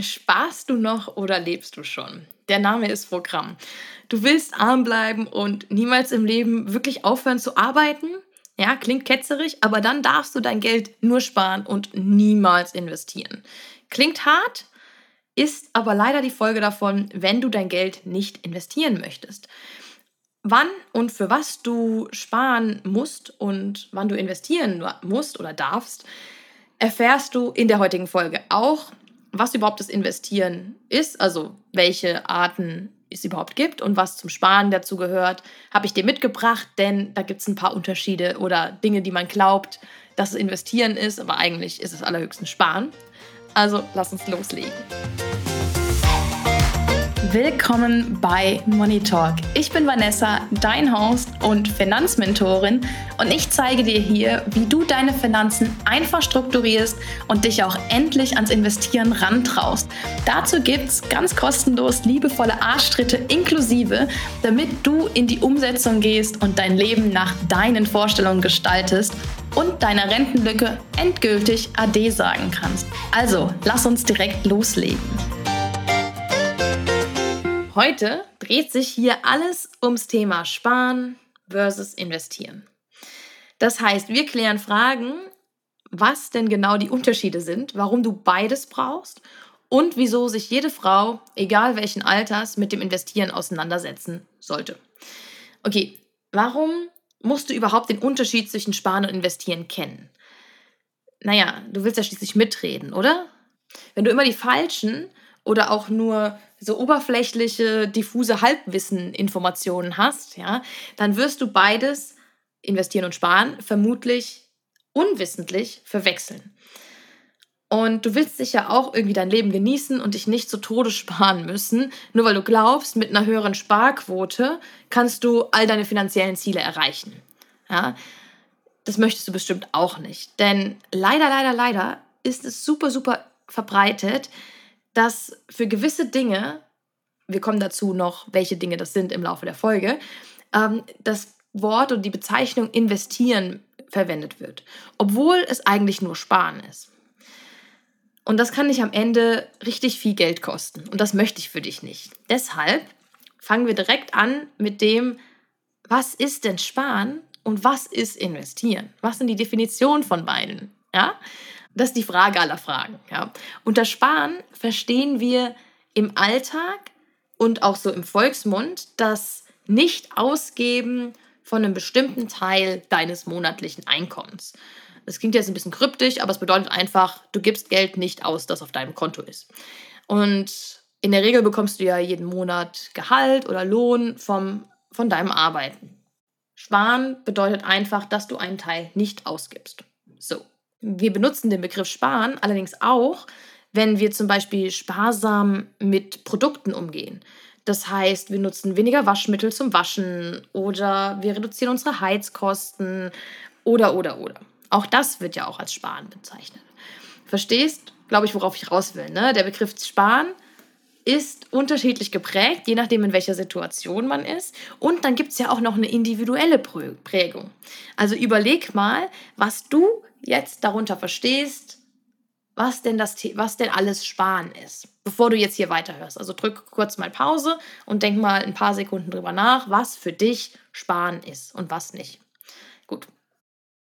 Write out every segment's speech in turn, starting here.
Sparst du noch oder lebst du schon? Der Name ist Programm. Du willst arm bleiben und niemals im Leben wirklich aufhören zu arbeiten? Ja, klingt ketzerig, aber dann darfst du dein Geld nur sparen und niemals investieren. Klingt hart, ist aber leider die Folge davon, wenn du dein Geld nicht investieren möchtest. Wann und für was du sparen musst und wann du investieren musst oder darfst, erfährst du in der heutigen Folge auch, was überhaupt das Investieren ist, also welche Arten es überhaupt gibt und was zum Sparen dazu gehört, habe ich dir mitgebracht, denn da gibt es ein paar Unterschiede oder Dinge, die man glaubt, dass es Investieren ist, aber eigentlich ist es allerhöchstens Sparen. Also lass uns loslegen. Willkommen bei Money Talk. Ich bin Vanessa, dein Host und Finanzmentorin und ich zeige dir hier, wie du deine Finanzen einfach strukturierst und dich auch endlich ans Investieren rantraust. Dazu gibt es ganz kostenlos liebevolle Arschtritte inklusive, damit du in die Umsetzung gehst und dein Leben nach deinen Vorstellungen gestaltest und deiner Rentenlücke endgültig Ade sagen kannst. Also, lass uns direkt loslegen. Heute dreht sich hier alles ums Thema Sparen versus Investieren. Das heißt, wir klären Fragen, was denn genau die Unterschiede sind, warum du beides brauchst und wieso sich jede Frau, egal welchen Alters, mit dem Investieren auseinandersetzen sollte. Okay, warum musst du überhaupt den Unterschied zwischen Sparen und Investieren kennen? Naja, du willst ja schließlich mitreden, oder? Wenn du immer die falschen oder auch nur so oberflächliche, diffuse Halbwissen-Informationen hast, ja, dann wirst du beides, investieren und sparen, vermutlich unwissentlich verwechseln. Und du willst sicher auch irgendwie dein Leben genießen und dich nicht zu Tode sparen müssen, nur weil du glaubst, mit einer höheren Sparquote kannst du all deine finanziellen Ziele erreichen. Ja, das möchtest du bestimmt auch nicht. Denn leider, leider, leider ist es super, super verbreitet, dass für gewisse Dinge, wir kommen dazu noch, welche Dinge das sind im Laufe der Folge, ähm, das Wort und die Bezeichnung investieren verwendet wird, obwohl es eigentlich nur sparen ist. Und das kann dich am Ende richtig viel Geld kosten. Und das möchte ich für dich nicht. Deshalb fangen wir direkt an mit dem, was ist denn sparen und was ist investieren? Was sind die Definitionen von beiden? Ja? Das ist die Frage aller Fragen. Ja. Unter Sparen verstehen wir im Alltag und auch so im Volksmund das Nicht-Ausgeben von einem bestimmten Teil deines monatlichen Einkommens. Das klingt jetzt ein bisschen kryptisch, aber es bedeutet einfach, du gibst Geld nicht aus, das auf deinem Konto ist. Und in der Regel bekommst du ja jeden Monat Gehalt oder Lohn vom, von deinem Arbeiten. Sparen bedeutet einfach, dass du einen Teil nicht ausgibst. So. Wir benutzen den Begriff sparen allerdings auch, wenn wir zum Beispiel sparsam mit Produkten umgehen. Das heißt, wir nutzen weniger Waschmittel zum Waschen oder wir reduzieren unsere Heizkosten oder, oder, oder. Auch das wird ja auch als Sparen bezeichnet. Verstehst, glaube ich, worauf ich raus will. Ne? Der Begriff Sparen ist unterschiedlich geprägt, je nachdem, in welcher Situation man ist. Und dann gibt es ja auch noch eine individuelle Prägung. Also überleg mal, was du jetzt darunter verstehst, was denn, das, was denn alles Sparen ist, bevor du jetzt hier weiterhörst. Also drück kurz mal Pause und denk mal ein paar Sekunden drüber nach, was für dich Sparen ist und was nicht. Gut.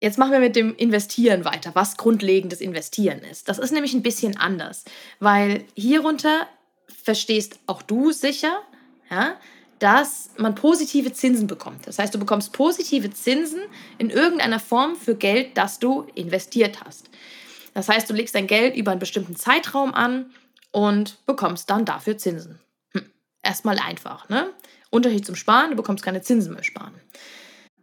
Jetzt machen wir mit dem Investieren weiter, was grundlegendes Investieren ist. Das ist nämlich ein bisschen anders, weil hierunter verstehst auch du sicher, ja, dass man positive Zinsen bekommt. Das heißt, du bekommst positive Zinsen in irgendeiner Form für Geld, das du investiert hast. Das heißt, du legst dein Geld über einen bestimmten Zeitraum an und bekommst dann dafür Zinsen. Hm. Erstmal einfach. Ne? Unterschied zum Sparen, du bekommst keine Zinsen mehr sparen.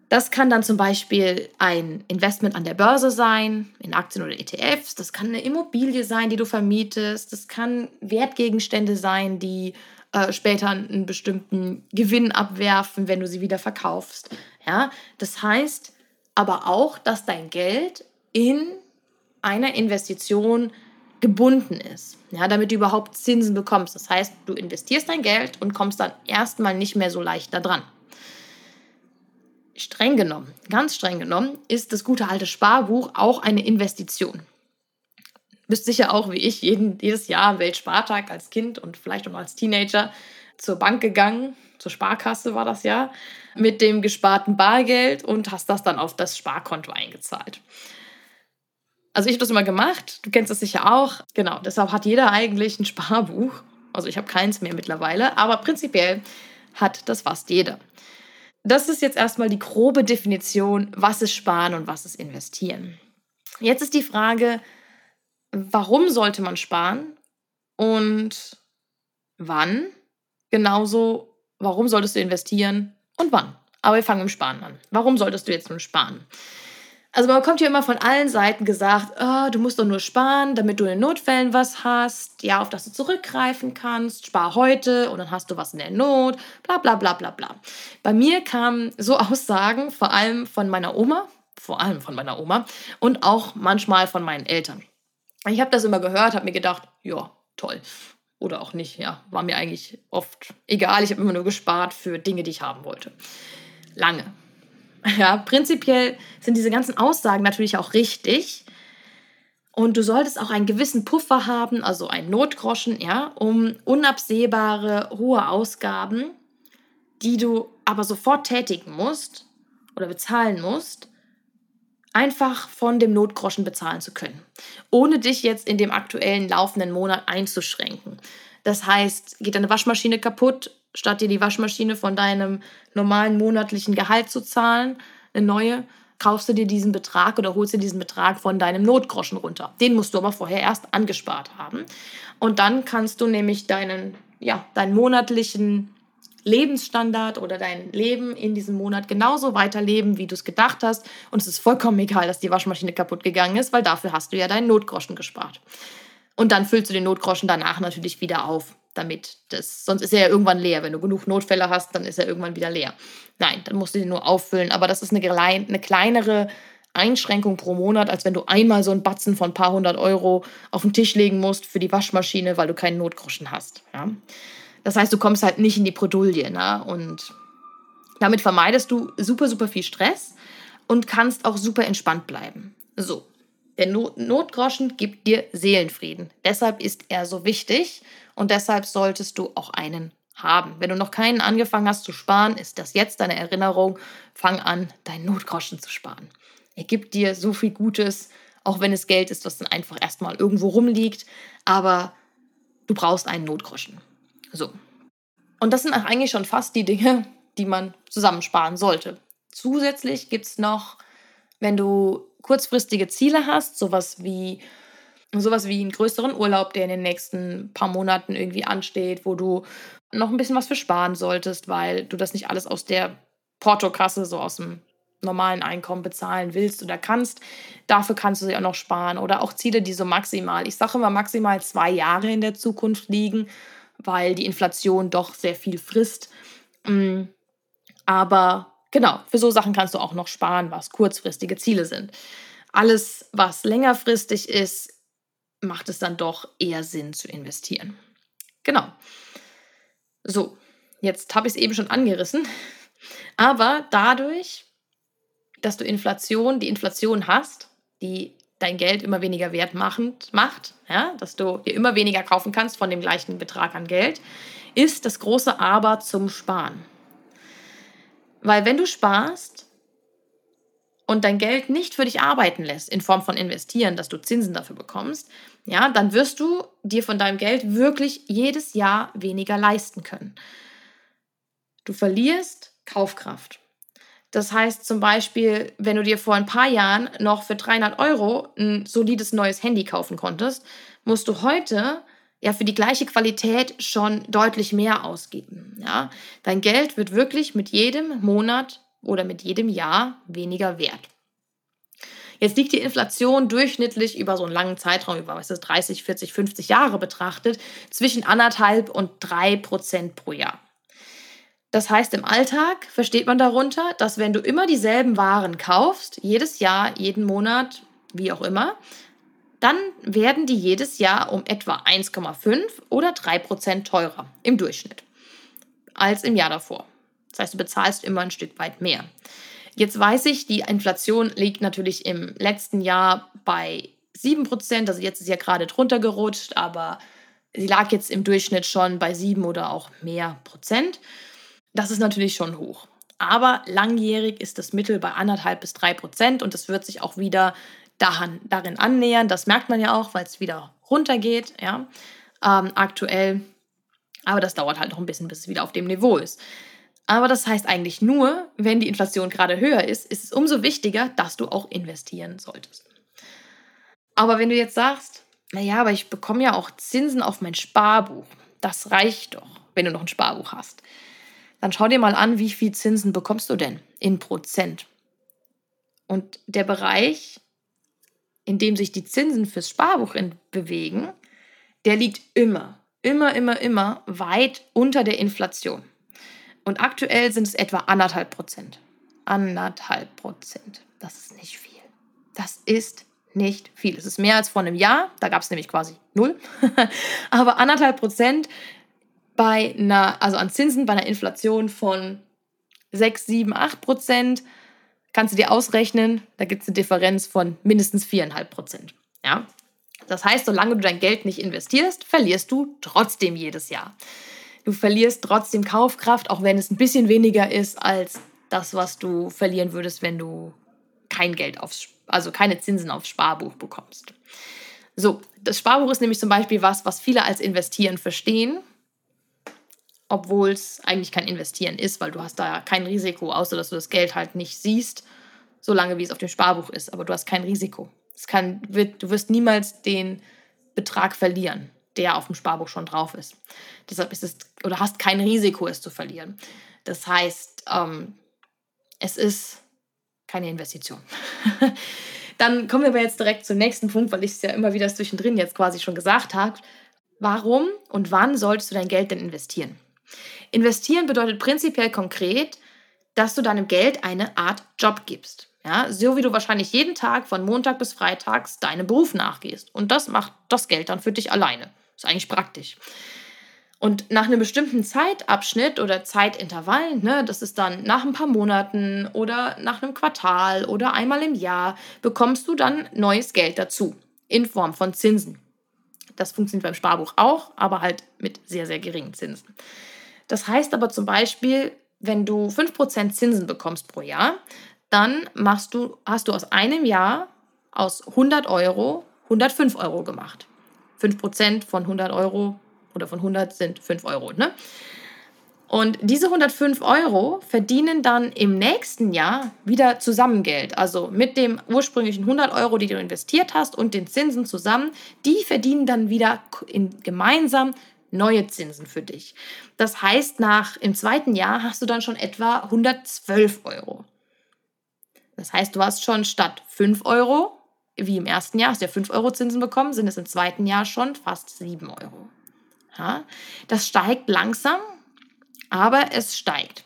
Das kann dann zum Beispiel ein Investment an der Börse sein, in Aktien oder ETFs. Das kann eine Immobilie sein, die du vermietest. Das kann Wertgegenstände sein, die äh, später einen bestimmten Gewinn abwerfen, wenn du sie wieder verkaufst. Ja, das heißt aber auch, dass dein Geld in einer Investition gebunden ist, ja, damit du überhaupt Zinsen bekommst. Das heißt, du investierst dein Geld und kommst dann erstmal nicht mehr so leicht da dran. Streng genommen, ganz streng genommen, ist das gute alte Sparbuch auch eine Investition. bist sicher auch wie ich jeden, jedes Jahr am Weltspartag als Kind und vielleicht auch als Teenager zur Bank gegangen, zur Sparkasse war das ja, mit dem gesparten Bargeld und hast das dann auf das Sparkonto eingezahlt. Also ich habe das immer gemacht, du kennst das sicher auch. Genau, deshalb hat jeder eigentlich ein Sparbuch. Also ich habe keins mehr mittlerweile, aber prinzipiell hat das fast jeder. Das ist jetzt erstmal die grobe Definition, was ist Sparen und was ist Investieren. Jetzt ist die Frage, warum sollte man sparen und wann? Genauso, warum solltest du investieren und wann? Aber wir fangen mit dem Sparen an. Warum solltest du jetzt nun sparen? Also man kommt hier immer von allen Seiten gesagt, oh, du musst doch nur sparen, damit du in Notfällen was hast, ja, auf das du zurückgreifen kannst, spar heute und dann hast du was in der Not, bla bla bla bla bla. Bei mir kamen so Aussagen vor allem von meiner Oma, vor allem von meiner Oma und auch manchmal von meinen Eltern. Ich habe das immer gehört, habe mir gedacht, ja, toll. Oder auch nicht, ja, war mir eigentlich oft egal. Ich habe immer nur gespart für Dinge, die ich haben wollte. Lange, ja, prinzipiell sind diese ganzen Aussagen natürlich auch richtig. Und du solltest auch einen gewissen Puffer haben, also einen Notgroschen, ja, um unabsehbare hohe Ausgaben, die du aber sofort tätigen musst oder bezahlen musst, einfach von dem Notgroschen bezahlen zu können, ohne dich jetzt in dem aktuellen laufenden Monat einzuschränken. Das heißt, geht deine Waschmaschine kaputt, statt dir die Waschmaschine von deinem normalen monatlichen Gehalt zu zahlen, eine neue, kaufst du dir diesen Betrag oder holst dir diesen Betrag von deinem Notgroschen runter. Den musst du aber vorher erst angespart haben. Und dann kannst du nämlich deinen, ja, deinen monatlichen Lebensstandard oder dein Leben in diesem Monat genauso weiterleben, wie du es gedacht hast. Und es ist vollkommen egal, dass die Waschmaschine kaputt gegangen ist, weil dafür hast du ja deinen Notgroschen gespart. Und dann füllst du den Notgroschen danach natürlich wieder auf damit das, sonst ist er ja irgendwann leer. Wenn du genug Notfälle hast, dann ist er irgendwann wieder leer. Nein, dann musst du den nur auffüllen. Aber das ist eine, eine kleinere Einschränkung pro Monat, als wenn du einmal so einen Batzen von ein paar hundert Euro auf den Tisch legen musst für die Waschmaschine, weil du keinen Notgroschen hast. Ja? Das heißt, du kommst halt nicht in die Bredouille. Ne? Und damit vermeidest du super, super viel Stress und kannst auch super entspannt bleiben. So, der Notgroschen gibt dir Seelenfrieden. Deshalb ist er so wichtig und deshalb solltest du auch einen haben. Wenn du noch keinen angefangen hast zu sparen, ist das jetzt deine Erinnerung. Fang an, deinen Notgroschen zu sparen. Er gibt dir so viel Gutes, auch wenn es Geld ist, was dann einfach erstmal irgendwo rumliegt. Aber du brauchst einen Notgroschen. So. Und das sind eigentlich schon fast die Dinge, die man zusammensparen sollte. Zusätzlich gibt es noch, wenn du kurzfristige Ziele hast, sowas wie sowas wie einen größeren Urlaub, der in den nächsten paar Monaten irgendwie ansteht, wo du noch ein bisschen was für sparen solltest, weil du das nicht alles aus der Portokasse, so aus dem normalen Einkommen bezahlen willst oder kannst. Dafür kannst du sie auch noch sparen. Oder auch Ziele, die so maximal, ich sage immer maximal zwei Jahre in der Zukunft liegen, weil die Inflation doch sehr viel frisst. Mm, aber genau, für so Sachen kannst du auch noch sparen, was kurzfristige Ziele sind. Alles, was längerfristig ist, macht es dann doch eher Sinn zu investieren. Genau. So, jetzt habe ich es eben schon angerissen. Aber dadurch, dass du Inflation, die Inflation hast, die dein Geld immer weniger wert machend, macht, ja, dass du dir immer weniger kaufen kannst von dem gleichen Betrag an Geld, ist das große Aber zum Sparen. Weil wenn du sparst, und dein Geld nicht für dich arbeiten lässt, in Form von investieren, dass du Zinsen dafür bekommst, ja, dann wirst du dir von deinem Geld wirklich jedes Jahr weniger leisten können. Du verlierst Kaufkraft. Das heißt zum Beispiel, wenn du dir vor ein paar Jahren noch für 300 Euro ein solides neues Handy kaufen konntest, musst du heute ja für die gleiche Qualität schon deutlich mehr ausgeben. Ja? Dein Geld wird wirklich mit jedem Monat oder mit jedem Jahr weniger wert. Jetzt liegt die Inflation durchschnittlich über so einen langen Zeitraum, über was ist 30, 40, 50 Jahre betrachtet, zwischen anderthalb und drei Prozent pro Jahr. Das heißt, im Alltag versteht man darunter, dass wenn du immer dieselben Waren kaufst, jedes Jahr, jeden Monat, wie auch immer, dann werden die jedes Jahr um etwa 1,5 oder 3 Prozent teurer im Durchschnitt als im Jahr davor. Das heißt, du bezahlst immer ein Stück weit mehr. Jetzt weiß ich, die Inflation liegt natürlich im letzten Jahr bei 7%, also jetzt ist sie ja gerade drunter gerutscht, aber sie lag jetzt im Durchschnitt schon bei 7 oder auch mehr Prozent. Das ist natürlich schon hoch. Aber langjährig ist das Mittel bei anderthalb bis drei Prozent und es wird sich auch wieder daran, darin annähern. Das merkt man ja auch, weil es wieder runtergeht, ja, ähm, aktuell. Aber das dauert halt noch ein bisschen, bis es wieder auf dem Niveau ist. Aber das heißt eigentlich nur, wenn die Inflation gerade höher ist, ist es umso wichtiger, dass du auch investieren solltest. Aber wenn du jetzt sagst, naja, aber ich bekomme ja auch Zinsen auf mein Sparbuch, das reicht doch, wenn du noch ein Sparbuch hast. Dann schau dir mal an, wie viel Zinsen bekommst du denn in Prozent. Und der Bereich, in dem sich die Zinsen fürs Sparbuch bewegen, der liegt immer, immer, immer, immer weit unter der Inflation. Und aktuell sind es etwa anderthalb Prozent. Anderthalb Prozent. Das ist nicht viel. Das ist nicht viel. Es ist mehr als vor einem Jahr. Da gab es nämlich quasi null. Aber anderthalb Prozent bei einer, also an Zinsen bei einer Inflation von 6, 7, 8 Prozent kannst du dir ausrechnen, da gibt es eine Differenz von mindestens 4,5 Prozent. Ja? Das heißt, solange du dein Geld nicht investierst, verlierst du trotzdem jedes Jahr. Du verlierst trotzdem Kaufkraft, auch wenn es ein bisschen weniger ist als das, was du verlieren würdest, wenn du kein Geld aufs, also keine Zinsen aufs Sparbuch bekommst. So, das Sparbuch ist nämlich zum Beispiel was, was viele als Investieren verstehen, obwohl es eigentlich kein Investieren ist, weil du hast da kein Risiko, außer dass du das Geld halt nicht siehst, solange wie es auf dem Sparbuch ist. Aber du hast kein Risiko. Es kann, wird, du wirst niemals den Betrag verlieren der auf dem Sparbuch schon drauf ist. Deshalb ist es, oder hast kein Risiko, es zu verlieren. Das heißt, ähm, es ist keine Investition. Dann kommen wir aber jetzt direkt zum nächsten Punkt, weil ich es ja immer wieder zwischendrin jetzt quasi schon gesagt habe. Warum und wann solltest du dein Geld denn investieren? Investieren bedeutet prinzipiell konkret, dass du deinem Geld eine Art Job gibst. Ja, so wie du wahrscheinlich jeden Tag von Montag bis Freitags deinem Beruf nachgehst. Und das macht das Geld dann für dich alleine. Ist eigentlich praktisch. Und nach einem bestimmten Zeitabschnitt oder Zeitintervall, ne, das ist dann nach ein paar Monaten oder nach einem Quartal oder einmal im Jahr, bekommst du dann neues Geld dazu in Form von Zinsen. Das funktioniert beim Sparbuch auch, aber halt mit sehr, sehr geringen Zinsen. Das heißt aber zum Beispiel, wenn du 5% Zinsen bekommst pro Jahr, dann machst du, hast du aus einem Jahr aus 100 Euro 105 Euro gemacht. 5% von 100 Euro oder von 100 sind 5 Euro. Ne? Und diese 105 Euro verdienen dann im nächsten Jahr wieder zusammen Geld. Also mit dem ursprünglichen 100 Euro, die du investiert hast und den Zinsen zusammen, die verdienen dann wieder in, gemeinsam neue Zinsen für dich. Das heißt, nach im zweiten Jahr hast du dann schon etwa 112 Euro. Das heißt, du hast schon statt 5 Euro wie im ersten Jahr hast du ja 5 Euro Zinsen bekommen, sind es im zweiten Jahr schon fast 7 Euro. Ja, das steigt langsam, aber es steigt.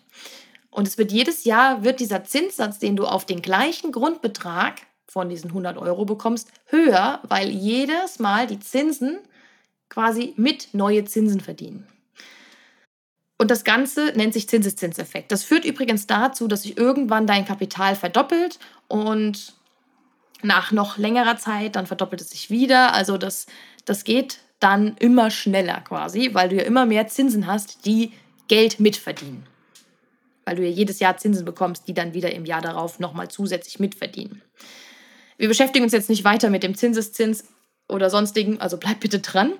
Und es wird jedes Jahr, wird dieser Zinssatz, den du auf den gleichen Grundbetrag von diesen 100 Euro bekommst, höher, weil jedes Mal die Zinsen quasi mit neue Zinsen verdienen. Und das Ganze nennt sich Zinseszinseffekt. Das führt übrigens dazu, dass sich irgendwann dein Kapital verdoppelt und nach noch längerer Zeit, dann verdoppelt es sich wieder. Also das, das geht dann immer schneller quasi, weil du ja immer mehr Zinsen hast, die Geld mitverdienen. Weil du ja jedes Jahr Zinsen bekommst, die dann wieder im Jahr darauf nochmal zusätzlich mitverdienen. Wir beschäftigen uns jetzt nicht weiter mit dem Zinseszins oder sonstigen, also bleib bitte dran.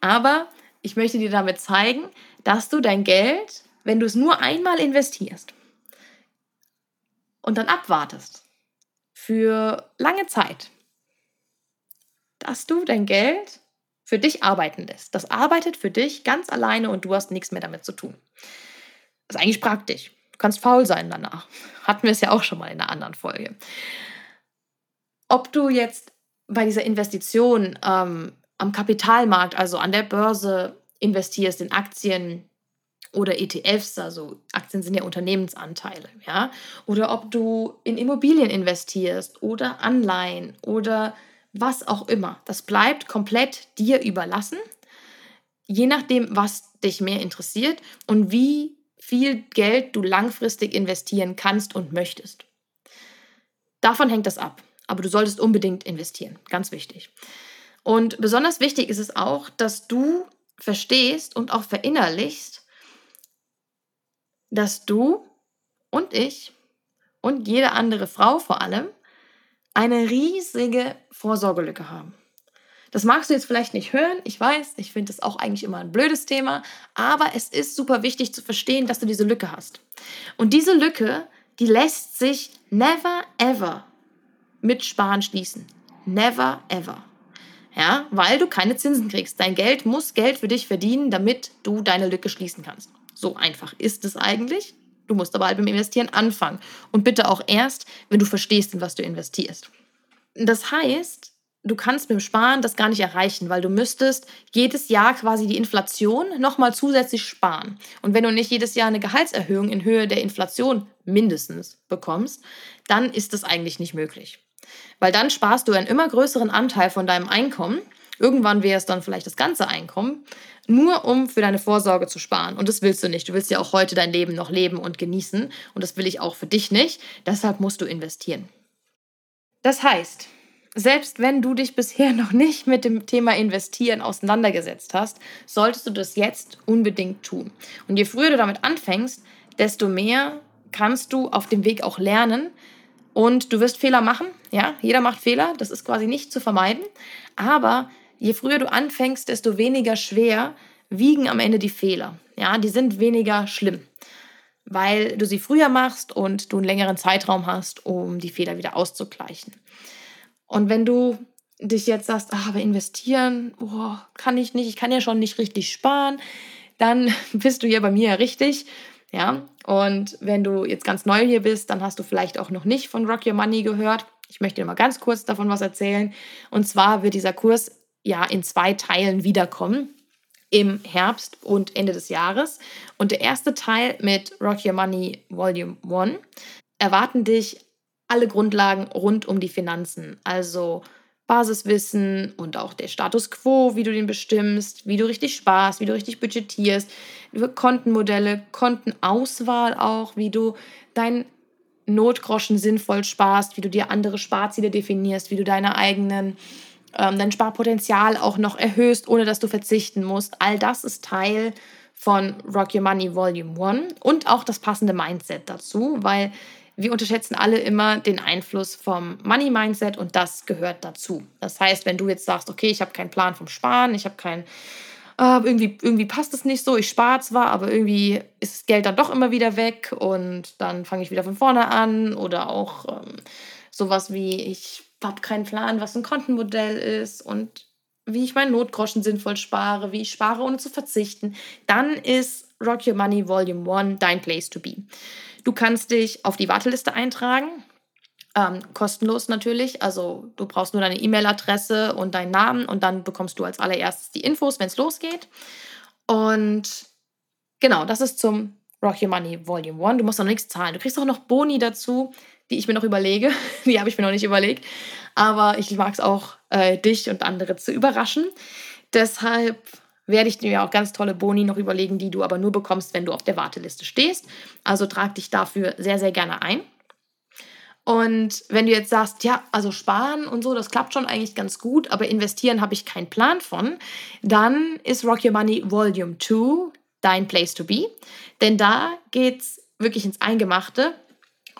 Aber ich möchte dir damit zeigen, dass du dein Geld, wenn du es nur einmal investierst und dann abwartest, für lange Zeit, dass du dein Geld für dich arbeiten lässt. Das arbeitet für dich ganz alleine und du hast nichts mehr damit zu tun. Das ist eigentlich praktisch. Du kannst faul sein danach. Hatten wir es ja auch schon mal in einer anderen Folge. Ob du jetzt bei dieser Investition ähm, am Kapitalmarkt, also an der Börse investierst, in Aktien, oder ETFs, also Aktien sind ja Unternehmensanteile, ja, oder ob du in Immobilien investierst oder Anleihen oder was auch immer. Das bleibt komplett dir überlassen, je nachdem, was dich mehr interessiert und wie viel Geld du langfristig investieren kannst und möchtest. Davon hängt das ab. Aber du solltest unbedingt investieren. Ganz wichtig. Und besonders wichtig ist es auch, dass du verstehst und auch verinnerlichst, dass du und ich und jede andere Frau vor allem eine riesige Vorsorgelücke haben. Das magst du jetzt vielleicht nicht hören, ich weiß, ich finde das auch eigentlich immer ein blödes Thema, aber es ist super wichtig zu verstehen, dass du diese Lücke hast. Und diese Lücke, die lässt sich never ever mit Sparen schließen. Never ever. Ja, weil du keine Zinsen kriegst. Dein Geld muss Geld für dich verdienen, damit du deine Lücke schließen kannst. So einfach ist es eigentlich. Du musst aber halt beim Investieren anfangen. Und bitte auch erst, wenn du verstehst, in was du investierst. Das heißt, du kannst mit dem Sparen das gar nicht erreichen, weil du müsstest jedes Jahr quasi die Inflation nochmal zusätzlich sparen. Und wenn du nicht jedes Jahr eine Gehaltserhöhung in Höhe der Inflation mindestens bekommst, dann ist das eigentlich nicht möglich. Weil dann sparst du einen immer größeren Anteil von deinem Einkommen. Irgendwann wäre es dann vielleicht das ganze Einkommen, nur um für deine Vorsorge zu sparen. Und das willst du nicht. Du willst ja auch heute dein Leben noch leben und genießen. Und das will ich auch für dich nicht. Deshalb musst du investieren. Das heißt, selbst wenn du dich bisher noch nicht mit dem Thema Investieren auseinandergesetzt hast, solltest du das jetzt unbedingt tun. Und je früher du damit anfängst, desto mehr kannst du auf dem Weg auch lernen. Und du wirst Fehler machen. Ja, jeder macht Fehler. Das ist quasi nicht zu vermeiden. Aber je früher du anfängst, desto weniger schwer wiegen am Ende die Fehler. Ja, die sind weniger schlimm, weil du sie früher machst und du einen längeren Zeitraum hast, um die Fehler wieder auszugleichen. Und wenn du dich jetzt sagst, ah, aber investieren, oh, kann ich nicht, ich kann ja schon nicht richtig sparen, dann bist du hier bei mir ja richtig. Ja, und wenn du jetzt ganz neu hier bist, dann hast du vielleicht auch noch nicht von Rock Your Money gehört. Ich möchte dir mal ganz kurz davon was erzählen. Und zwar wird dieser Kurs ja in zwei Teilen wiederkommen im Herbst und Ende des Jahres. Und der erste Teil mit Rock Your Money Volume 1 erwarten dich alle Grundlagen rund um die Finanzen, also Basiswissen und auch der Status quo, wie du den bestimmst, wie du richtig sparst, wie du richtig budgetierst, Kontenmodelle, Kontenauswahl auch, wie du dein Notgroschen sinnvoll sparst, wie du dir andere Sparziele definierst, wie du deine eigenen ähm, dein Sparpotenzial auch noch erhöhst, ohne dass du verzichten musst. All das ist Teil von Rock Your Money Volume 1 und auch das passende Mindset dazu, weil wir unterschätzen alle immer den Einfluss vom Money Mindset und das gehört dazu. Das heißt, wenn du jetzt sagst, okay, ich habe keinen Plan vom Sparen, ich habe keinen äh, irgendwie, irgendwie passt es nicht so, ich spare zwar, aber irgendwie ist das Geld dann doch immer wieder weg und dann fange ich wieder von vorne an oder auch ähm, sowas wie, ich habe keinen Plan, was ein Kontenmodell ist und wie ich meinen Notgroschen sinnvoll spare, wie ich spare, ohne zu verzichten, dann ist Rock Your Money Volume 1 dein Place to be. Du kannst dich auf die Warteliste eintragen. Ähm, kostenlos natürlich. Also du brauchst nur deine E-Mail-Adresse und deinen Namen und dann bekommst du als allererstes die Infos, wenn es losgeht. Und genau, das ist zum Rock Your Money Volume 1. Du musst noch nichts zahlen. Du kriegst auch noch Boni dazu, die ich mir noch überlege. die habe ich mir noch nicht überlegt. Aber ich mag es auch, äh, dich und andere zu überraschen. Deshalb werde ich dir auch ganz tolle Boni noch überlegen, die du aber nur bekommst, wenn du auf der Warteliste stehst. Also trag dich dafür sehr, sehr gerne ein. Und wenn du jetzt sagst, ja, also sparen und so, das klappt schon eigentlich ganz gut, aber investieren habe ich keinen Plan von, dann ist Rock Your Money Volume 2 dein Place to be. Denn da geht es wirklich ins Eingemachte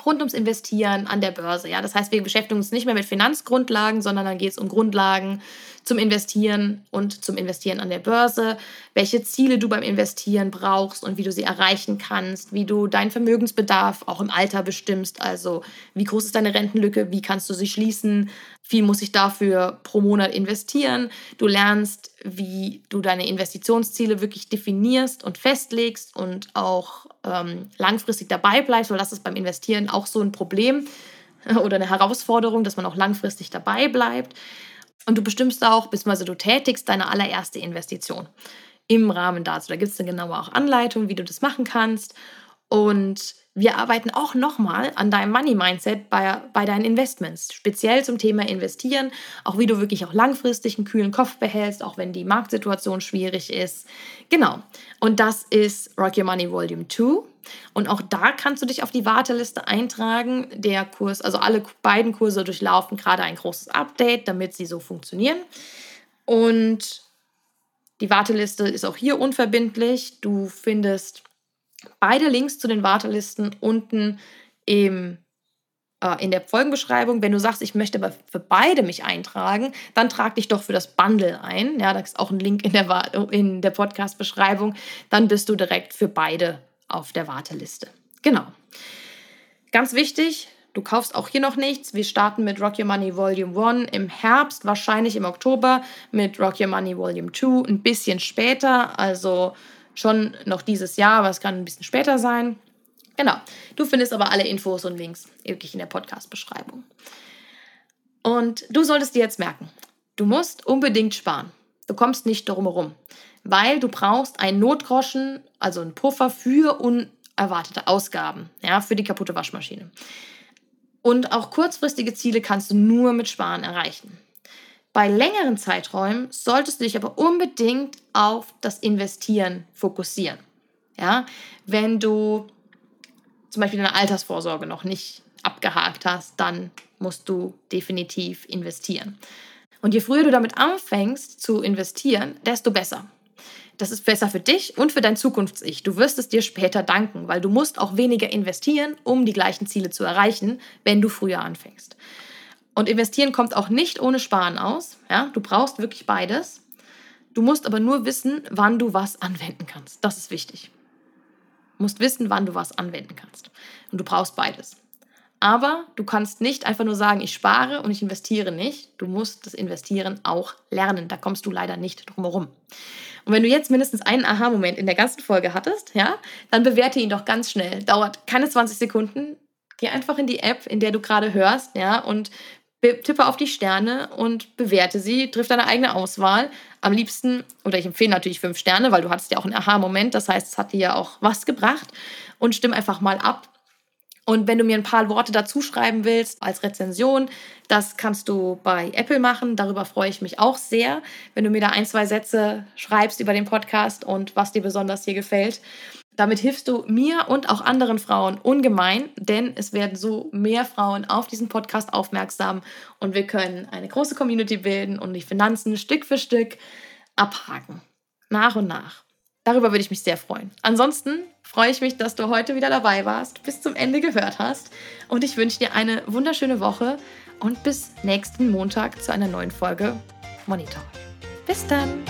rund ums Investieren an der Börse. Ja? Das heißt, wir beschäftigen uns nicht mehr mit Finanzgrundlagen, sondern dann geht es um Grundlagen zum Investieren und zum Investieren an der Börse, welche Ziele du beim Investieren brauchst und wie du sie erreichen kannst, wie du deinen Vermögensbedarf auch im Alter bestimmst, also wie groß ist deine Rentenlücke, wie kannst du sie schließen, wie muss ich dafür pro Monat investieren. Du lernst, wie du deine Investitionsziele wirklich definierst und festlegst und auch ähm, langfristig dabei bleibst, weil das ist beim Investieren auch so ein Problem oder eine Herausforderung, dass man auch langfristig dabei bleibt. Und du bestimmst auch, beziehungsweise du tätigst deine allererste Investition im Rahmen dazu. Da gibt es eine genaue auch Anleitung, wie du das machen kannst. Und wir arbeiten auch nochmal an deinem Money Mindset bei, bei deinen Investments, speziell zum Thema Investieren, auch wie du wirklich auch langfristig einen kühlen Kopf behältst, auch wenn die Marktsituation schwierig ist. Genau. Und das ist Rock Your Money Volume 2. Und auch da kannst du dich auf die Warteliste eintragen. Der Kurs, also alle beiden Kurse durchlaufen gerade ein großes Update, damit sie so funktionieren. Und die Warteliste ist auch hier unverbindlich. Du findest beide Links zu den Wartelisten unten im, äh, in der Folgenbeschreibung. Wenn du sagst, ich möchte aber für beide mich eintragen, dann trag dich doch für das Bundle ein. Ja, da ist auch ein Link in der, in der Podcast-Beschreibung. Dann bist du direkt für beide auf der Warteliste. Genau. Ganz wichtig, du kaufst auch hier noch nichts. Wir starten mit Rock Your Money Volume 1 im Herbst, wahrscheinlich im Oktober, mit Rock Your Money Volume 2 ein bisschen später. Also schon noch dieses Jahr, aber es kann ein bisschen später sein. Genau. Du findest aber alle Infos und Links wirklich in der Podcast-Beschreibung. Und du solltest dir jetzt merken, du musst unbedingt sparen. Du kommst nicht drum herum, weil du brauchst einen Notgroschen, also einen Puffer für unerwartete Ausgaben, ja, für die kaputte Waschmaschine. Und auch kurzfristige Ziele kannst du nur mit Sparen erreichen. Bei längeren Zeiträumen solltest du dich aber unbedingt auf das Investieren fokussieren. Ja, wenn du zum Beispiel deine Altersvorsorge noch nicht abgehakt hast, dann musst du definitiv investieren. Und je früher du damit anfängst zu investieren, desto besser. Das ist besser für dich und für dein Zukunfts-Ich. Du wirst es dir später danken, weil du musst auch weniger investieren, um die gleichen Ziele zu erreichen, wenn du früher anfängst. Und investieren kommt auch nicht ohne Sparen aus. Ja? Du brauchst wirklich beides. Du musst aber nur wissen, wann du was anwenden kannst. Das ist wichtig. Du musst wissen, wann du was anwenden kannst. Und du brauchst beides. Aber du kannst nicht einfach nur sagen, ich spare und ich investiere nicht. Du musst das Investieren auch lernen. Da kommst du leider nicht drum herum. Und wenn du jetzt mindestens einen Aha-Moment in der ganzen Folge hattest, ja, dann bewerte ihn doch ganz schnell. Dauert keine 20 Sekunden. Geh einfach in die App, in der du gerade hörst, ja, und tippe auf die Sterne und bewerte sie, triff deine eigene Auswahl. Am liebsten, oder ich empfehle natürlich fünf Sterne, weil du hattest ja auch einen Aha-Moment, das heißt, es hat dir ja auch was gebracht. Und stimm einfach mal ab. Und wenn du mir ein paar Worte dazu schreiben willst als Rezension, das kannst du bei Apple machen. Darüber freue ich mich auch sehr, wenn du mir da ein, zwei Sätze schreibst über den Podcast und was dir besonders hier gefällt. Damit hilfst du mir und auch anderen Frauen ungemein, denn es werden so mehr Frauen auf diesen Podcast aufmerksam und wir können eine große Community bilden und die Finanzen Stück für Stück abhaken. Nach und nach. Darüber würde ich mich sehr freuen. Ansonsten freue ich mich, dass du heute wieder dabei warst, bis zum Ende gehört hast und ich wünsche dir eine wunderschöne Woche und bis nächsten Montag zu einer neuen Folge Monitor. Bis dann!